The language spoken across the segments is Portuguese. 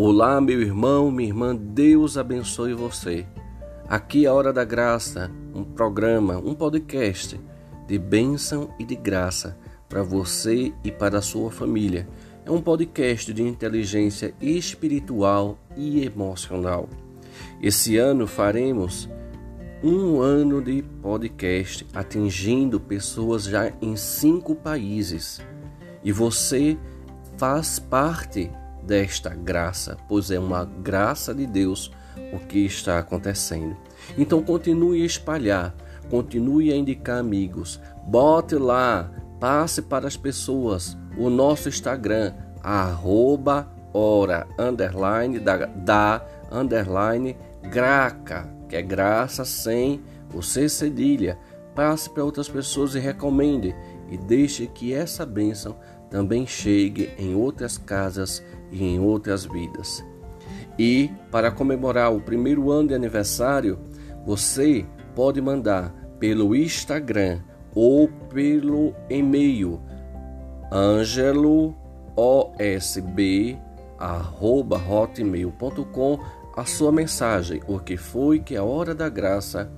Olá, meu irmão, minha irmã, Deus abençoe você. Aqui é a Hora da Graça, um programa, um podcast de bênção e de graça para você e para a sua família. É um podcast de inteligência espiritual e emocional. Esse ano faremos um ano de podcast atingindo pessoas já em cinco países. E você faz parte desta graça, pois é uma graça de Deus o que está acontecendo. Então continue a espalhar, continue a indicar amigos, bote lá, passe para as pessoas o nosso Instagram, arroba ora, underline, da, da underline, graca, que é graça sem o C cedilha. Passe para outras pessoas e recomende e deixe que essa bênção também chegue em outras casas e em outras vidas. E para comemorar o primeiro ano de aniversário, você pode mandar pelo Instagram ou pelo e-mail angeloosb@hotmail.com a sua mensagem, o que foi que a hora da graça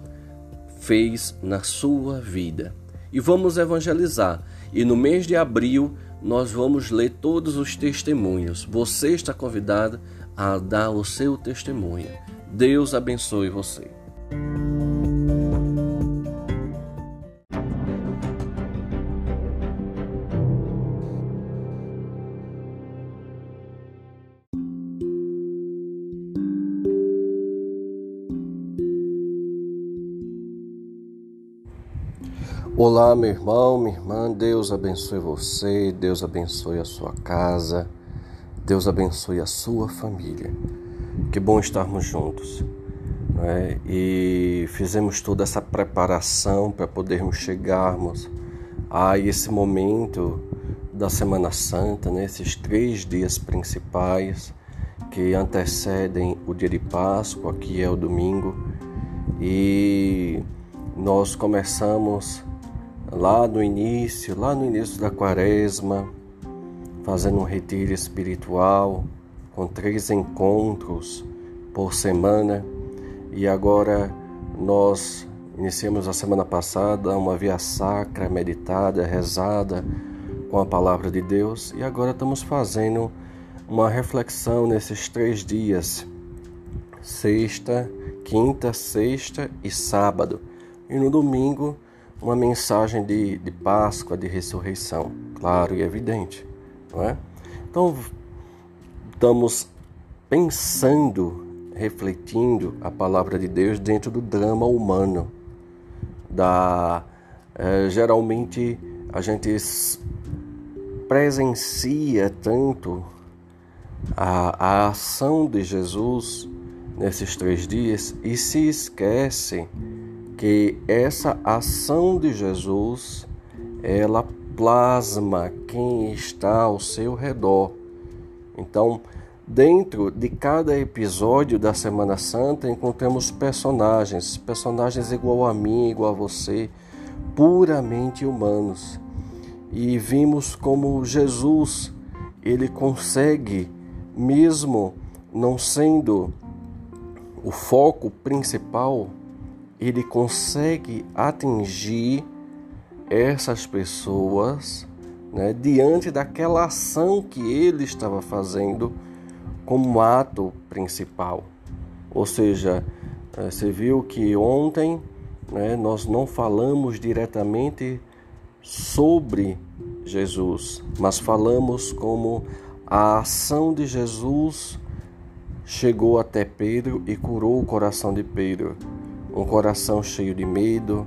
fez na sua vida. E vamos evangelizar. E no mês de abril nós vamos ler todos os testemunhos. Você está convidado a dar o seu testemunho. Deus abençoe você. Olá, meu irmão, minha irmã, Deus abençoe você, Deus abençoe a sua casa, Deus abençoe a sua família. Que bom estarmos juntos. Né? E fizemos toda essa preparação para podermos chegarmos a esse momento da Semana Santa, nesses né? três dias principais que antecedem o dia de Páscoa, que é o domingo, e nós começamos lá no início, lá no início da quaresma, fazendo um retiro espiritual com três encontros por semana e agora nós iniciamos a semana passada uma via sacra meditada, rezada com a palavra de Deus e agora estamos fazendo uma reflexão nesses três dias, sexta, quinta, sexta e sábado. E no domingo uma mensagem de, de Páscoa, de ressurreição, claro e evidente, não é? Então, estamos pensando, refletindo a palavra de Deus dentro do drama humano, da é, geralmente a gente presencia tanto a, a ação de Jesus nesses três dias e se esquece que essa ação de Jesus ela plasma quem está ao seu redor. Então, dentro de cada episódio da Semana Santa encontramos personagens, personagens igual a mim, igual a você, puramente humanos. E vimos como Jesus, ele consegue mesmo não sendo o foco principal ele consegue atingir essas pessoas né, diante daquela ação que ele estava fazendo como ato principal. Ou seja, eh, você viu que ontem né, nós não falamos diretamente sobre Jesus, mas falamos como a ação de Jesus chegou até Pedro e curou o coração de Pedro um coração cheio de medo,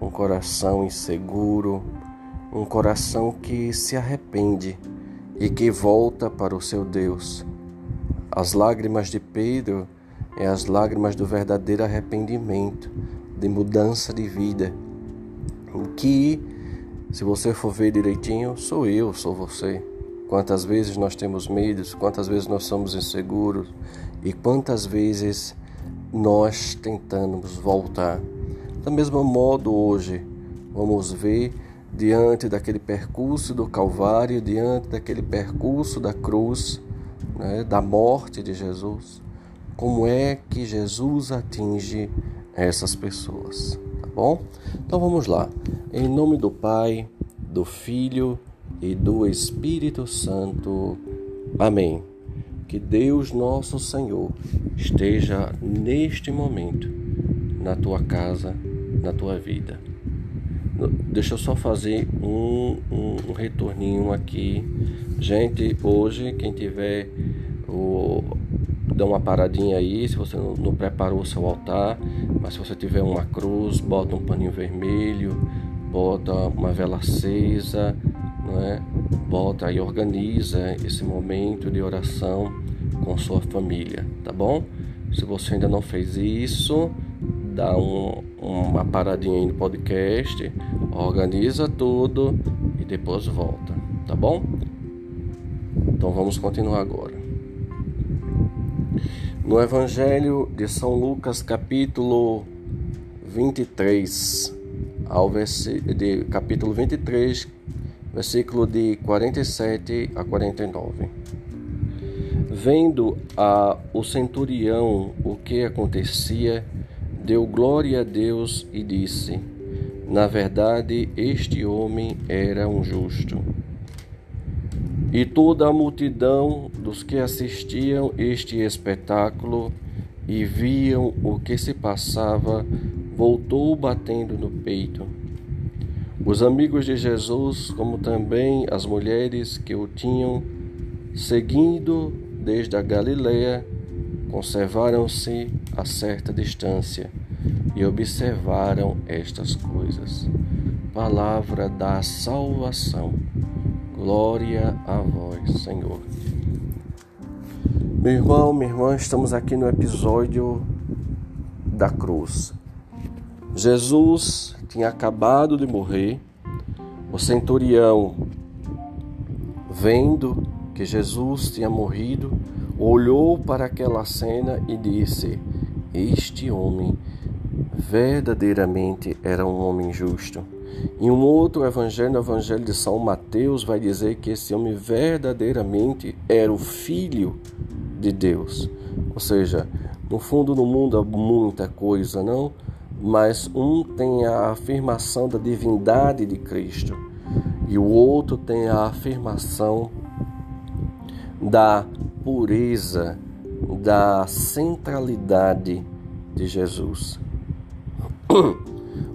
um coração inseguro, um coração que se arrepende e que volta para o seu Deus. As lágrimas de Pedro é as lágrimas do verdadeiro arrependimento, de mudança de vida, que, se você for ver direitinho, sou eu, sou você. Quantas vezes nós temos medos, quantas vezes nós somos inseguros e quantas vezes nós tentamos voltar. Da mesma modo, hoje, vamos ver diante daquele percurso do Calvário, diante daquele percurso da cruz, né, da morte de Jesus, como é que Jesus atinge essas pessoas, tá bom? Então vamos lá. Em nome do Pai, do Filho e do Espírito Santo. Amém. Que Deus nosso Senhor esteja neste momento na tua casa, na tua vida. Deixa eu só fazer um, um, um retorninho aqui. Gente, hoje, quem tiver o, dá uma paradinha aí, se você não, não, preparou o seu altar, mas se você tiver uma cruz, bota um paninho vermelho, bota uma vela acesa, não é? Bota e organiza esse momento de oração com sua família, tá bom? Se você ainda não fez isso, dá um, uma paradinha aí no podcast, organiza tudo e depois volta, tá bom? Então vamos continuar agora. No Evangelho de São Lucas, capítulo 23, ao de capítulo 23, versículo de 47 a 49. Vendo a o centurião o que acontecia, deu glória a Deus e disse: Na verdade, este homem era um justo. E toda a multidão dos que assistiam este espetáculo e viam o que se passava, voltou batendo no peito. Os amigos de Jesus, como também as mulheres que o tinham seguindo desde a Galileia, conservaram-se a certa distância e observaram estas coisas. Palavra da salvação. Glória a vós, Senhor. Meu irmão, minha irmã, estamos aqui no episódio da cruz. Jesus tinha acabado de morrer. O centurião, vendo que Jesus tinha morrido, olhou para aquela cena e disse: Este homem verdadeiramente era um homem justo. Em um outro evangelho, no evangelho de São Mateus, vai dizer que esse homem verdadeiramente era o filho de Deus. Ou seja, no fundo no mundo há muita coisa, não? Mas um tem a afirmação da divindade de Cristo e o outro tem a afirmação da pureza, da centralidade de Jesus.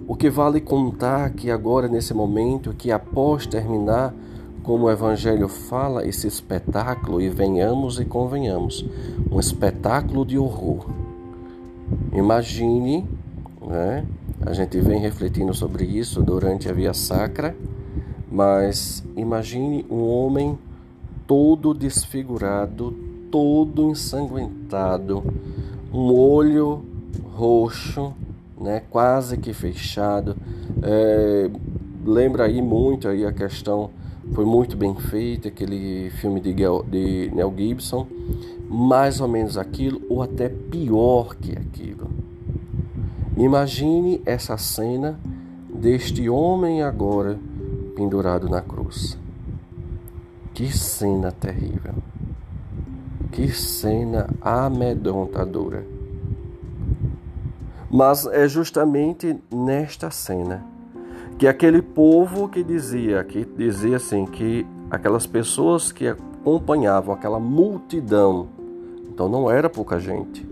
O que vale contar que agora, nesse momento, que após terminar, como o Evangelho fala, esse espetáculo, e venhamos e convenhamos, um espetáculo de horror. Imagine, né? a gente vem refletindo sobre isso durante a Via Sacra, mas imagine um homem todo desfigurado, todo ensanguentado, um olho roxo, né, quase que fechado. É, lembra aí muito aí a questão foi muito bem feita aquele filme de, de Mel Gibson, mais ou menos aquilo ou até pior que aquilo. Imagine essa cena deste homem agora pendurado na cruz. Que cena terrível. Que cena amedrontadora. Mas é justamente nesta cena que aquele povo que dizia, que dizia assim, que aquelas pessoas que acompanhavam aquela multidão, então não era pouca gente,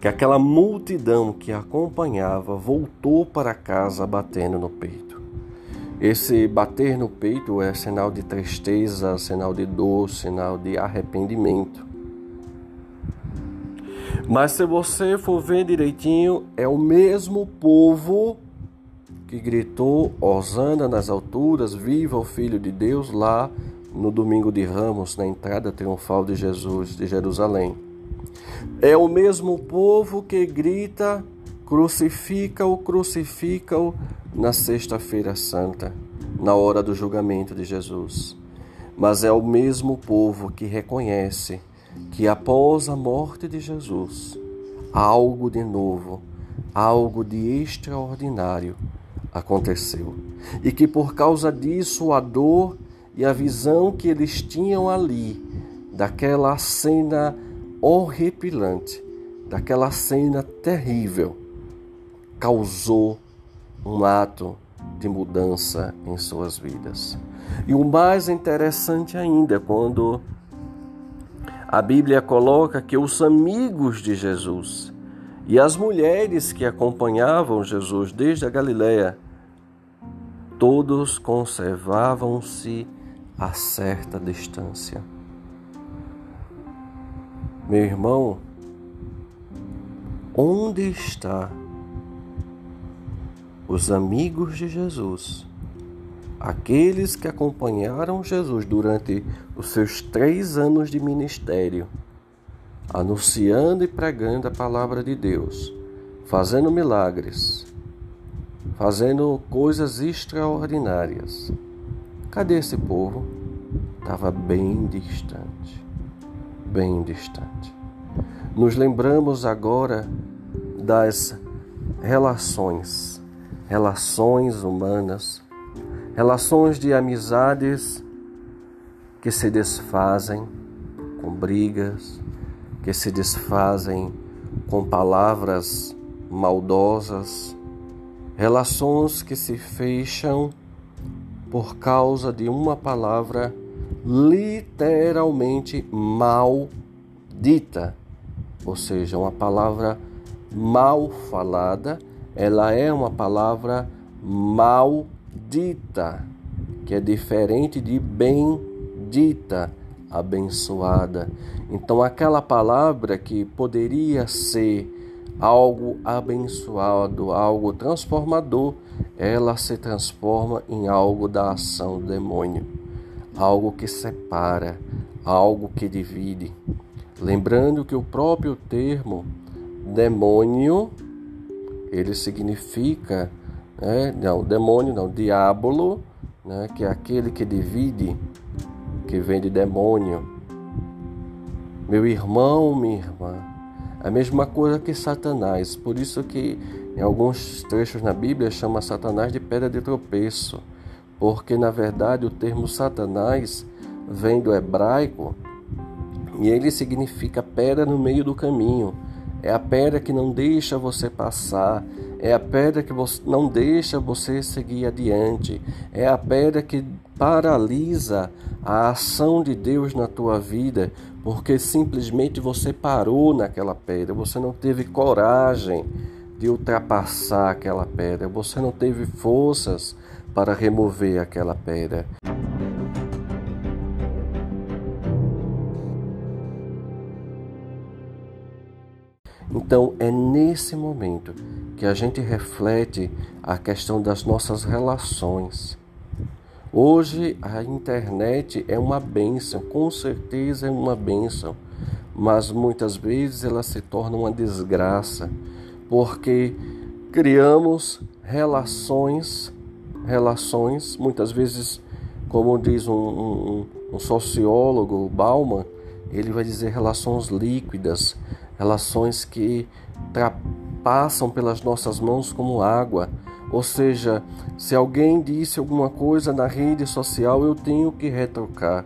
que aquela multidão que acompanhava voltou para casa batendo no peito. Esse bater no peito é sinal de tristeza, sinal de dor, sinal de arrependimento. Mas se você for ver direitinho, é o mesmo povo que gritou Osana nas alturas, viva o Filho de Deus lá no domingo de Ramos, na entrada triunfal de Jesus de Jerusalém. É o mesmo povo que grita crucifica-o, crucifica-o na sexta-feira santa, na hora do julgamento de Jesus. Mas é o mesmo povo que reconhece que após a morte de Jesus, algo de novo, algo de extraordinário aconteceu. E que por causa disso a dor e a visão que eles tinham ali daquela cena horripilante, daquela cena terrível, causou um ato de mudança em suas vidas. E o mais interessante ainda, quando a Bíblia coloca que os amigos de Jesus e as mulheres que acompanhavam Jesus desde a Galiléia, todos conservavam-se a certa distância. Meu irmão, onde está os amigos de Jesus? Aqueles que acompanharam Jesus durante os seus três anos de ministério, anunciando e pregando a palavra de Deus, fazendo milagres, fazendo coisas extraordinárias. Cadê esse povo? Estava bem distante bem distante. Nos lembramos agora das relações, relações humanas, relações de amizades que se desfazem com brigas, que se desfazem com palavras maldosas, relações que se fecham por causa de uma palavra literalmente maldita, ou seja, uma palavra mal falada, ela é uma palavra maldita, que é diferente de bendita, abençoada. Então, aquela palavra que poderia ser algo abençoado, algo transformador, ela se transforma em algo da ação do demônio algo que separa, algo que divide. Lembrando que o próprio termo demônio ele significa, né, não, demônio não, diabolo, né, que é aquele que divide, que vem de demônio. Meu irmão, minha irmã, a mesma coisa que Satanás, por isso que em alguns trechos na Bíblia chama Satanás de pedra de tropeço porque na verdade o termo Satanás vem do hebraico e ele significa pedra no meio do caminho. É a pedra que não deixa você passar, é a pedra que não deixa você seguir adiante, é a pedra que paralisa a ação de Deus na tua vida, porque simplesmente você parou naquela pedra, você não teve coragem de ultrapassar aquela pedra, você não teve forças para remover aquela pedra. Então é nesse momento que a gente reflete a questão das nossas relações. Hoje a internet é uma benção, com certeza é uma benção, mas muitas vezes ela se torna uma desgraça, porque criamos relações relações, muitas vezes, como diz um, um, um sociólogo, Bauman, ele vai dizer relações líquidas, relações que passam pelas nossas mãos como água. Ou seja, se alguém disse alguma coisa na rede social, eu tenho que retrocar.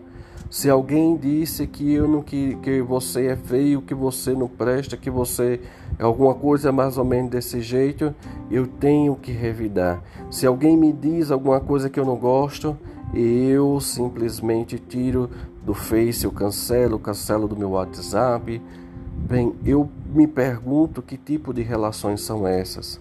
Se alguém disse que eu não que, que você é feio, que você não presta, que você é alguma coisa mais ou menos desse jeito, eu tenho que revidar. Se alguém me diz alguma coisa que eu não gosto, eu simplesmente tiro do Face, eu cancelo, cancelo do meu WhatsApp. Bem, eu me pergunto que tipo de relações são essas.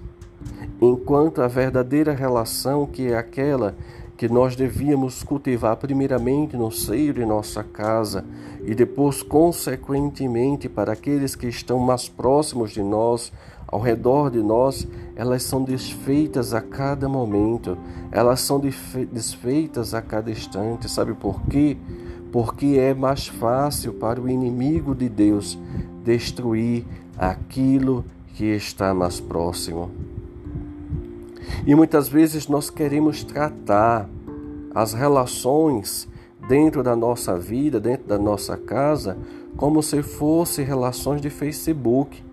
Enquanto a verdadeira relação, que é aquela que nós devíamos cultivar primeiramente no seio de nossa casa e depois, consequentemente, para aqueles que estão mais próximos de nós, ao redor de nós, elas são desfeitas a cada momento, elas são desfeitas a cada instante. Sabe por quê? Porque é mais fácil para o inimigo de Deus destruir aquilo que está mais próximo. E muitas vezes nós queremos tratar as relações dentro da nossa vida, dentro da nossa casa, como se fossem relações de Facebook.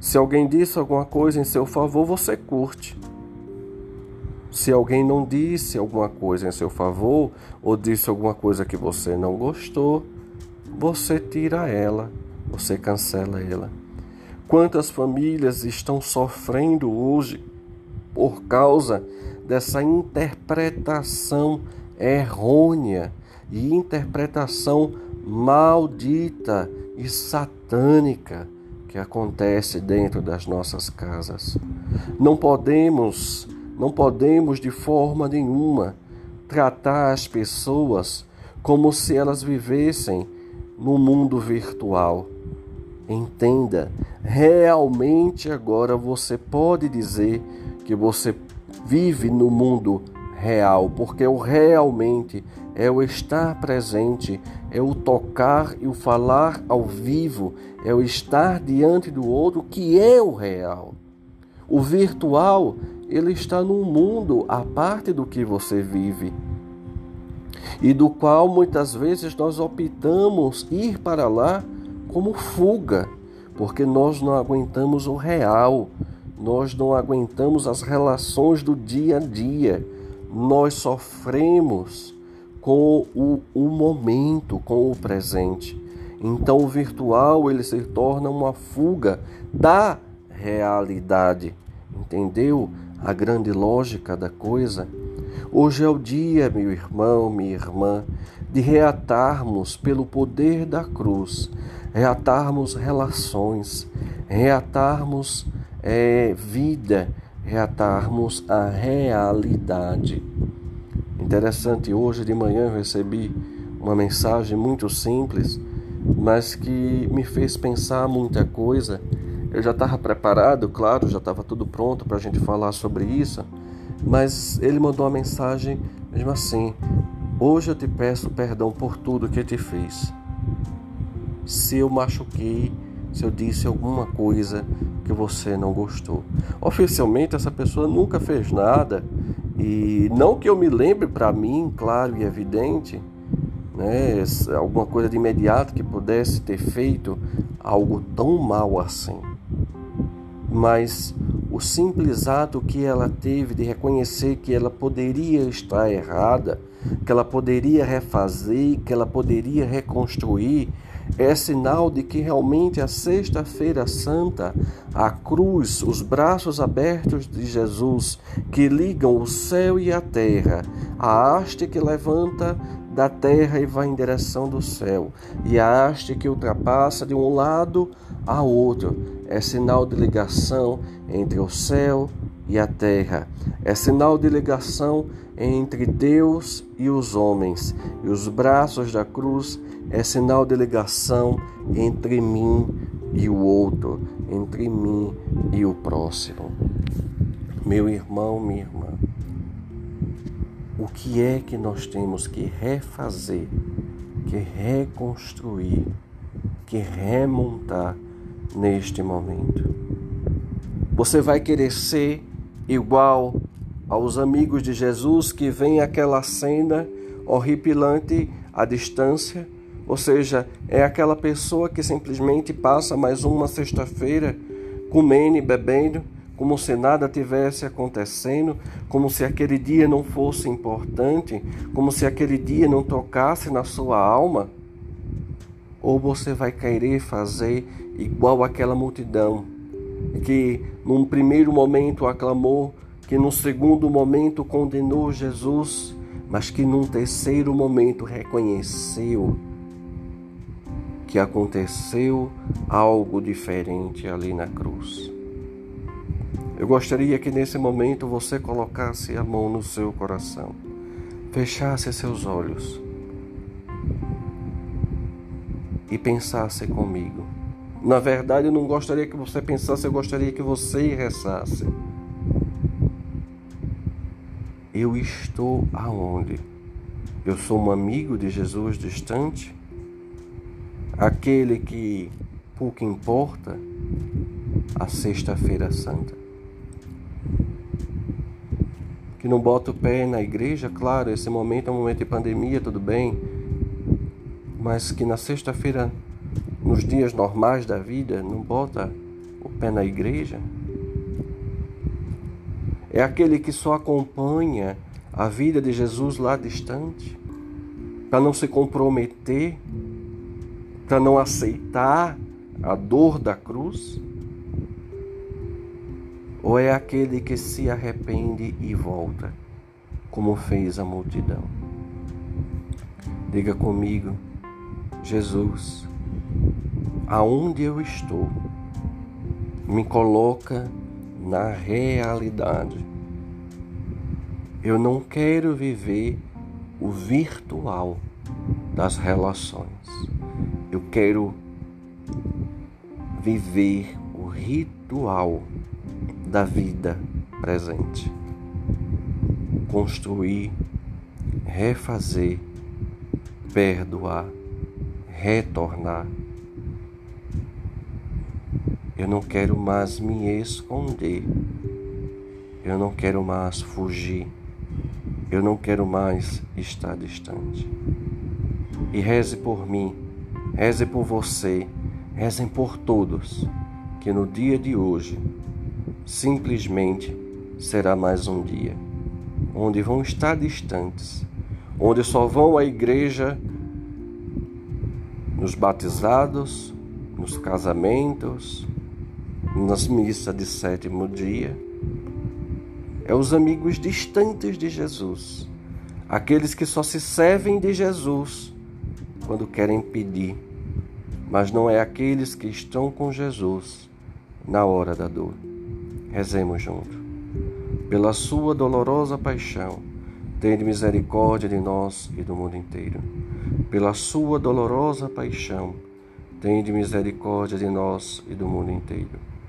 Se alguém disse alguma coisa em seu favor, você curte. Se alguém não disse alguma coisa em seu favor ou disse alguma coisa que você não gostou, você tira ela, você cancela ela. Quantas famílias estão sofrendo hoje por causa dessa interpretação errônea e interpretação maldita e satânica que acontece dentro das nossas casas. Não podemos, não podemos de forma nenhuma tratar as pessoas como se elas vivessem no mundo virtual. Entenda, realmente agora você pode dizer que você vive no mundo real, porque o realmente é o estar presente, é o tocar e o falar ao vivo, é o estar diante do outro que é o real. O virtual, ele está num mundo à parte do que você vive e do qual muitas vezes nós optamos ir para lá como fuga, porque nós não aguentamos o real, nós não aguentamos as relações do dia a dia, nós sofremos com o, o momento, com o presente. Então o virtual ele se torna uma fuga da realidade. Entendeu a grande lógica da coisa? Hoje é o dia, meu irmão, minha irmã, de reatarmos pelo poder da cruz, reatarmos relações, reatarmos é, vida, reatarmos a realidade. Interessante, hoje de manhã eu recebi uma mensagem muito simples, mas que me fez pensar muita coisa. Eu já estava preparado, claro, já estava tudo pronto para a gente falar sobre isso mas ele mandou uma mensagem mesmo assim: Hoje eu te peço perdão por tudo que te fiz. Se eu machuquei, se eu disse alguma coisa que você não gostou. Oficialmente, essa pessoa nunca fez nada, e não que eu me lembre para mim, claro e evidente, né, alguma coisa de imediato que pudesse ter feito algo tão mal assim. Mas o simples ato que ela teve de reconhecer que ela poderia estar errada, que ela poderia refazer, que ela poderia reconstruir, é sinal de que realmente a Sexta-feira Santa, a cruz, os braços abertos de Jesus que ligam o céu e a terra, a haste que levanta da terra e vai em direção do céu, e a haste que ultrapassa de um lado a outro, é sinal de ligação entre o céu e a terra. É sinal de ligação entre Deus e os homens. E os braços da cruz é sinal de ligação entre mim e o outro, entre mim e o próximo. Meu irmão, minha irmã, o que é que nós temos que refazer, que reconstruir, que remontar neste momento? Você vai querer ser igual aos amigos de Jesus que vem aquela cena horripilante à distância, ou seja, é aquela pessoa que simplesmente passa mais uma sexta-feira comendo e bebendo, como se nada tivesse acontecendo, como se aquele dia não fosse importante, como se aquele dia não tocasse na sua alma? Ou você vai querer fazer igual aquela multidão que num primeiro momento aclamou, que no segundo momento condenou Jesus, mas que num terceiro momento reconheceu que aconteceu algo diferente ali na cruz. Eu gostaria que nesse momento você colocasse a mão no seu coração, fechasse seus olhos e pensasse comigo. Na verdade, eu não gostaria que você pensasse, eu gostaria que você rezasse. Eu estou aonde? Eu sou um amigo de Jesus distante? Aquele que pouco importa a Sexta-feira Santa. Que não bota o pé na igreja, claro, esse momento é um momento de pandemia, tudo bem, mas que na sexta-feira nos dias normais da vida, não bota o pé na igreja? É aquele que só acompanha a vida de Jesus lá distante, para não se comprometer para não aceitar a dor da cruz? Ou é aquele que se arrepende e volta, como fez a multidão? Diga comigo, Jesus, aonde eu estou, me coloca na realidade. Eu não quero viver o virtual das relações. Eu quero viver o ritual da vida presente. Construir, refazer, perdoar, retornar. Eu não quero mais me esconder. Eu não quero mais fugir. Eu não quero mais estar distante. E reze por mim, reze por você, rezem por todos, que no dia de hoje simplesmente será mais um dia onde vão estar distantes, onde só vão à igreja nos batizados, nos casamentos, nas missas de sétimo dia. É os amigos distantes de Jesus, aqueles que só se servem de Jesus quando querem pedir, mas não é aqueles que estão com Jesus na hora da dor. Rezemos junto. Pela sua dolorosa paixão, tende misericórdia de nós e do mundo inteiro. Pela sua dolorosa paixão, tende misericórdia de nós e do mundo inteiro.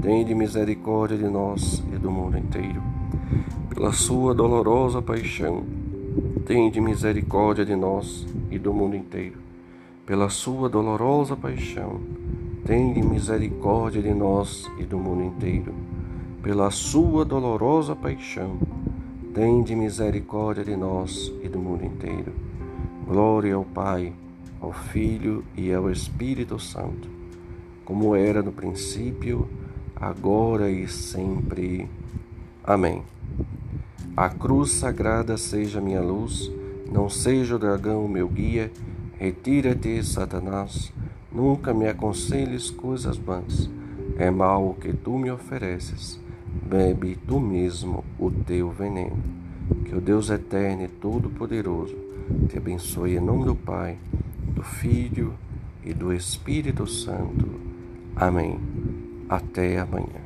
tende misericórdia de nós e do mundo inteiro. Pela sua dolorosa paixão, tende misericórdia de nós e do mundo inteiro. Pela sua dolorosa paixão, tende misericórdia de nós e do mundo inteiro pela sua dolorosa paixão, tende misericórdia de nós e do mundo inteiro. Glória ao Pai, ao Filho e ao Espírito Santo, como era no princípio, agora e sempre. Amém. A cruz sagrada seja minha luz, não seja o dragão meu guia. Retira-te, Satanás, nunca me aconselhes coisas vãs. É mal o que tu me ofereces bebe tu mesmo o teu veneno. Que o Deus eterno e todo-poderoso te abençoe em nome do Pai, do Filho e do Espírito Santo. Amém. Até amanhã.